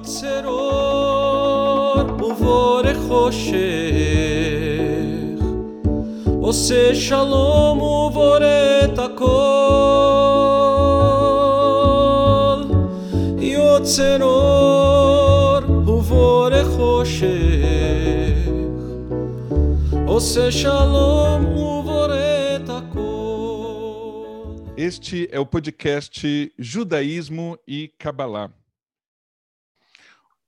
יוצר אור ובורא חושך עושה שלום ובורא את הכל יוצר אור ובורא חושך עושה שלום ובורא את הכל Este é o podcast Judaísmo e Kabbalah.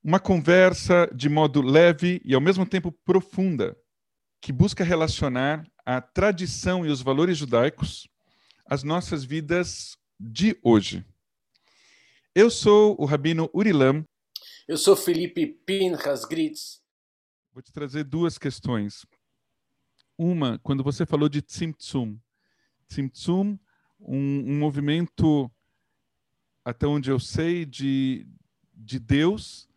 Uma conversa de modo leve e ao mesmo tempo profunda, que busca relacionar a tradição e os valores judaicos às nossas vidas de hoje. Eu sou o Rabino Urilam. Eu sou Felipe Pinhas Gritz. Vou te trazer duas questões. Uma, quando você falou de Tzimtzum. Tzimtzum, um, um movimento, até onde eu sei, de, de Deus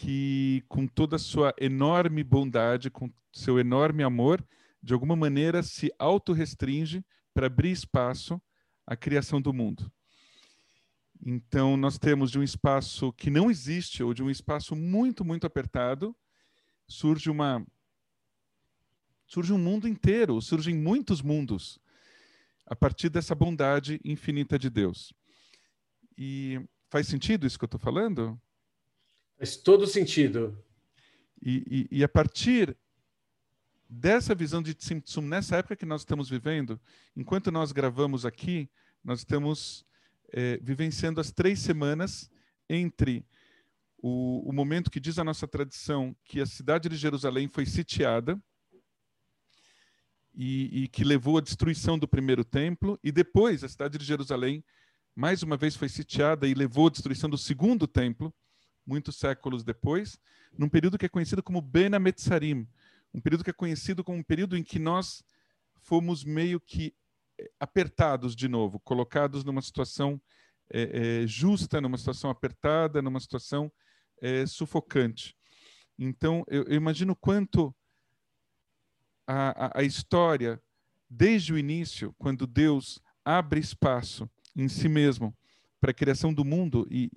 que, com toda a sua enorme bondade, com seu enorme amor, de alguma maneira se autorrestringe para abrir espaço à criação do mundo. Então, nós temos de um espaço que não existe, ou de um espaço muito, muito apertado, surge uma. Surge um mundo inteiro, surgem muitos mundos a partir dessa bondade infinita de Deus. E faz sentido isso que eu estou falando? Faz todo sentido. E, e, e, a partir dessa visão de Tzimtzum, nessa época que nós estamos vivendo, enquanto nós gravamos aqui, nós estamos é, vivenciando as três semanas entre o, o momento que diz a nossa tradição que a cidade de Jerusalém foi sitiada, e, e, que levou à destruição do primeiro templo, e depois a cidade de Jerusalém mais uma vez foi sitiada e levou à destruição do segundo templo, muitos séculos depois, num período que é conhecido como Ben Ametzarim, um período que é conhecido como um período em que nós fomos meio que eh, apertados de novo, colocados numa situação é, é, justa, numa situação apertada, numa situação é, sufocante. Então, eu, eu imagino quanto a, a, a história, desde o início, quando Deus abre espaço em si mesmo para a criação do mundo e,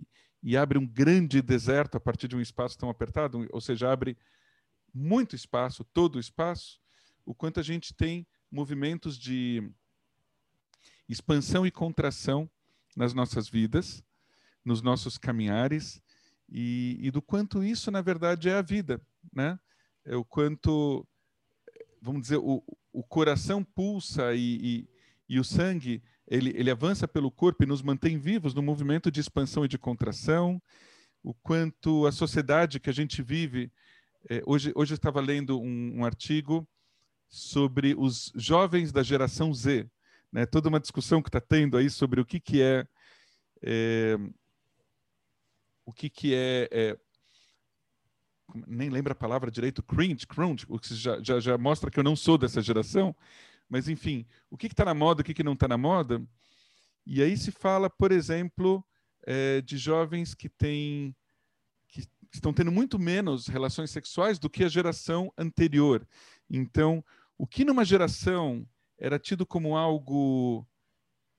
e abre um grande deserto a partir de um espaço tão apertado, ou seja, abre muito espaço, todo o espaço, o quanto a gente tem movimentos de expansão e contração nas nossas vidas, nos nossos caminhares, e, e do quanto isso, na verdade, é a vida, né? É o quanto vamos dizer, o, o coração pulsa e, e, e, o sangue ele, ele avança pelo corpo e nos mantém vivos no movimento de expansão e de contração, o quanto a sociedade que a gente vive. É, hoje, hoje eu estava lendo um, um, artigo sobre os jovens da geração Z, né? toda uma discussão que está tendo aí sobre o que, que é, é o que, que é, é nem lembro a palavra direito, cringe, cringe, o que já, já, já mostra que eu não sou dessa geração, mas enfim, o que está na moda, o que, que não está na moda. E aí se fala, por exemplo, é, de jovens que têm que estão tendo muito menos relações sexuais do que a geração anterior. Então, o que numa geração era tido como algo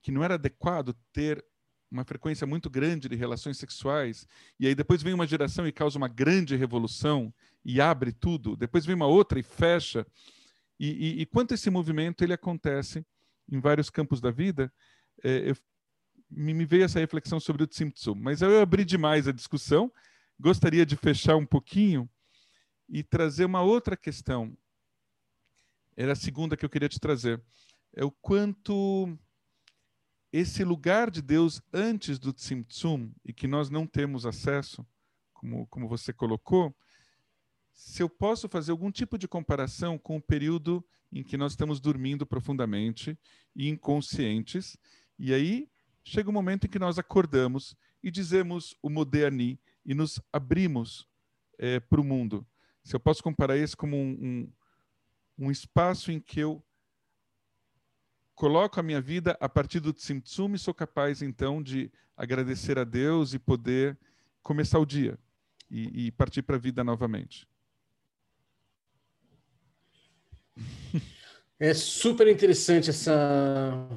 que não era adequado ter uma frequência muito grande de relações sexuais, e aí depois vem uma geração e causa uma grande revolução e abre tudo, depois vem uma outra e fecha. E, e, e quanto esse movimento ele acontece em vários campos da vida, é, eu, me, me, veio essa reflexão sobre o Tzimtzum. Mas eu abri demais a discussão, gostaria de fechar um pouquinho e trazer uma outra questão. Era a segunda que eu queria te trazer. É o quanto esse lugar de Deus antes do Tzimtzum e que nós não temos acesso, como, como você colocou, se eu posso fazer algum tipo de comparação com o período em que nós estamos dormindo profundamente e inconscientes, e aí chega o um momento em que nós acordamos e dizemos o Moderni e nos abrimos é, para o mundo. Se eu posso comparar isso como um, um, um espaço em que eu coloco a minha vida a partir do Tzimtzum e sou capaz, então, de agradecer a Deus e poder começar o dia e, e partir para a vida novamente. É super interessante essa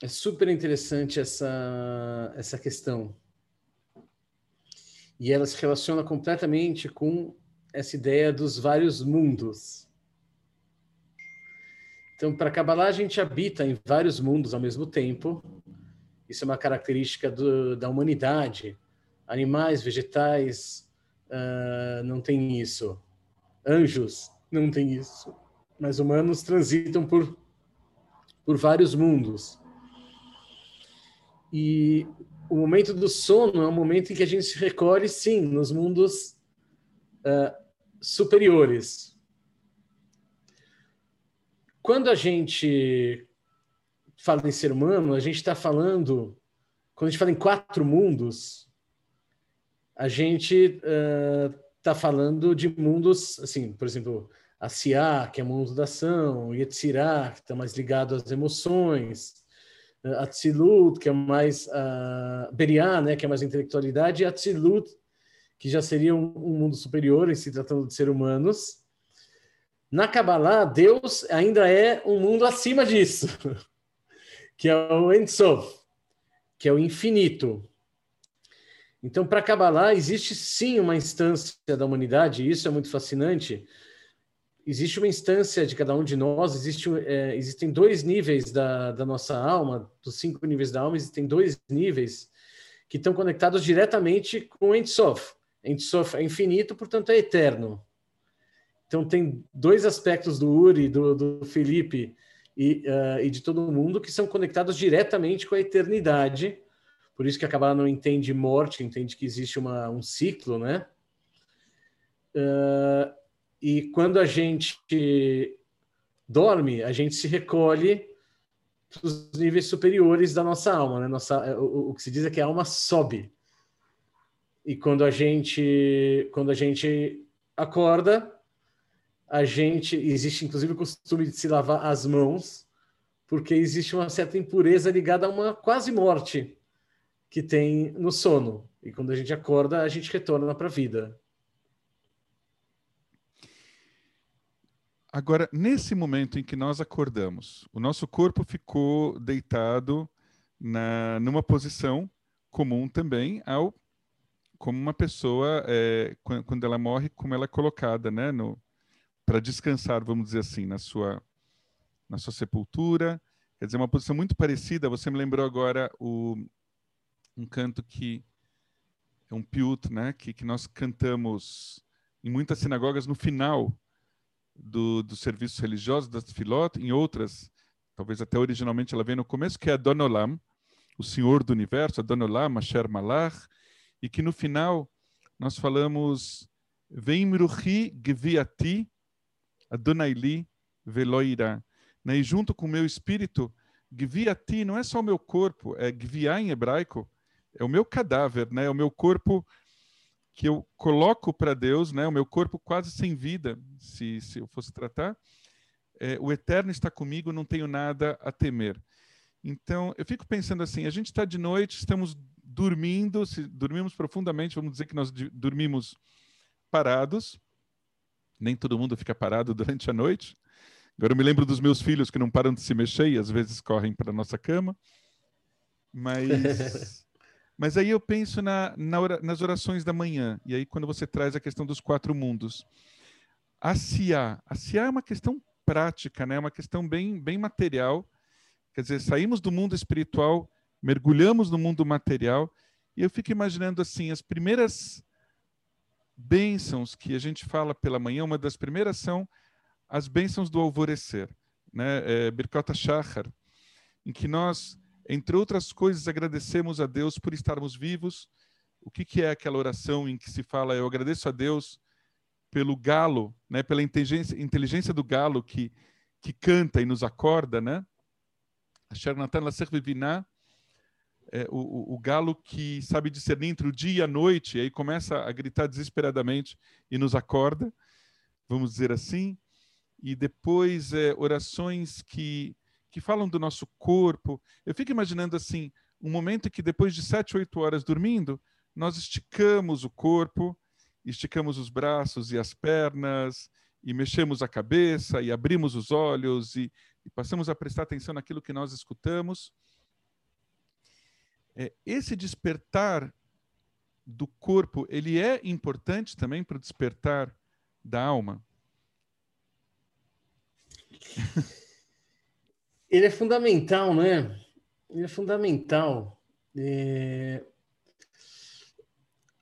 é super interessante essa essa questão. E ela se relaciona completamente com essa ideia dos vários mundos. Então, para Kabbalah, a gente habita em vários mundos ao mesmo tempo. Isso é uma característica do, da humanidade. Animais, vegetais, uh, não tem isso. Anjos, não tem isso. Mas humanos transitam por, por vários mundos. E o momento do sono é um momento em que a gente se recolhe, sim, nos mundos uh, superiores. Quando a gente fala em ser humano, a gente está falando, quando a gente fala em quatro mundos, a gente está uh, falando de mundos, assim, por exemplo, a Siá, que é o mundo da ação, Yetzirah, que está mais ligado às emoções, Atzilut, que é mais uh, Beriah, né, que é mais intelectualidade, e Atzilut, que já seria um, um, mundo superior em se tratando de ser humanos. Na Kabbalah, Deus ainda é um mundo acima disso, que é o Ensof, que é o infinito. Então, para Kabbalah, existe sim uma instância da humanidade, e isso é muito fascinante, existe uma instância de cada um de nós, existe, é, existem dois níveis da, da nossa alma, dos cinco níveis da alma, existem dois níveis que estão conectados diretamente com Ensof. Ensof é infinito, portanto é eterno. Então tem dois aspectos do Uri, do, do Felipe e, uh, e de todo mundo que são conectados diretamente com a eternidade. Por isso que a Kabbalah não entende morte, entende que existe uma, um ciclo, né? Uh, e quando a gente dorme, a gente se recolhe para os níveis superiores da nossa alma, né? Nossa, o, o, que se diz é que a alma sobe. E quando a gente, quando a gente acorda, a gente existe inclusive o costume de se lavar as mãos, porque existe uma certa impureza ligada a uma quase morte que tem no sono. E quando a gente acorda, a gente retorna para a vida. Agora, nesse momento em que nós acordamos, o nosso corpo ficou deitado na, numa posição comum também ao como uma pessoa é, quando ela morre, como ela é colocada, né, para descansar, vamos dizer assim, na sua na sua sepultura. Quer dizer, uma posição muito parecida. Você me lembrou agora o um canto que é um piut, né, que, que nós cantamos em muitas sinagogas no final do, dos serviços religiosos, das filot, em outras, talvez até originalmente ela vem no começo, que é a Donolam, o Senhor do Universo, a Donolam, Asher Malach, e que no final nós falamos Vem Miruchi Gviati Adonaili Veloira. Né? E junto com o meu espírito, Gviati não é só o meu corpo, é Gviá em hebraico, é o meu cadáver, né? é o meu corpo que eu coloco para Deus, né, o meu corpo quase sem vida, se, se eu fosse tratar, é, o Eterno está comigo, não tenho nada a temer. Então, eu fico pensando assim: a gente está de noite, estamos dormindo, se dormimos profundamente, vamos dizer que nós dormimos parados. Nem todo mundo fica parado durante a noite. Agora eu me lembro dos meus filhos que não param de se mexer e às vezes correm para nossa cama. Mas Mas aí eu penso na, na nas orações da manhã, e aí quando você traz a questão dos quatro mundos. A Sia, a Sia é uma questão prática, né? É uma questão bem, bem material. Quer dizer, saímos do mundo espiritual, mergulhamos no mundo material, e eu fico imaginando assim, as primeiras bênçãos que a gente fala pela manhã, uma das primeiras são as bênçãos do alvorecer, né? É, Birkota Shachar, em que nós entre outras coisas, agradecemos a Deus por estarmos vivos. O que, que é aquela oração em que se fala, eu agradeço a Deus pelo galo, né, pela inteligência, inteligência do galo que, que canta e nos acorda, né? Asher Natan é, o, o, galo que sabe discernir entre o dia e a noite, e aí começa a gritar desesperadamente e nos acorda, vamos dizer assim. E depois é, orações que que falam do nosso corpo. Eu fico imaginando assim, um momento que depois de sete, oito horas dormindo, nós esticamos o corpo, esticamos os braços e as pernas, e mexemos a cabeça, e abrimos os olhos, e, e passamos a prestar atenção naquilo que nós escutamos. É, esse despertar do corpo, ele é importante também para o despertar da alma? Ele é fundamental, né? Ele é fundamental. É...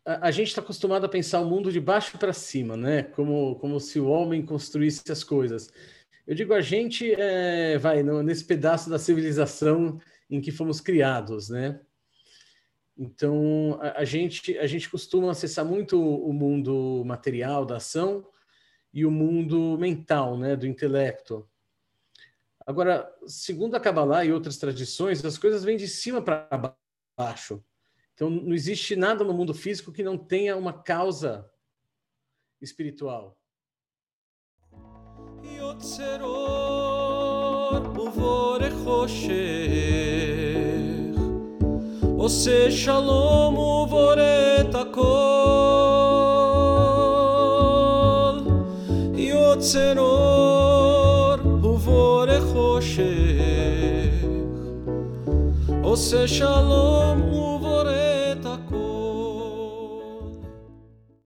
A, a, gente está acostumado a pensar o mundo de baixo para cima, né? Como, como se o homem construísse as coisas. Eu digo a gente, é, vai, no, nesse pedaço da civilização em que fomos criados, né? Então, a, a, gente, a gente costuma acessar muito o mundo material da ação e o mundo mental, né, do intelecto. Agora, segundo a Kabbalah e outras tradições, as coisas vêm de cima para baixo. Então, não existe nada no mundo físico que não tenha uma causa espiritual. עושה שלום ובורא Você shalom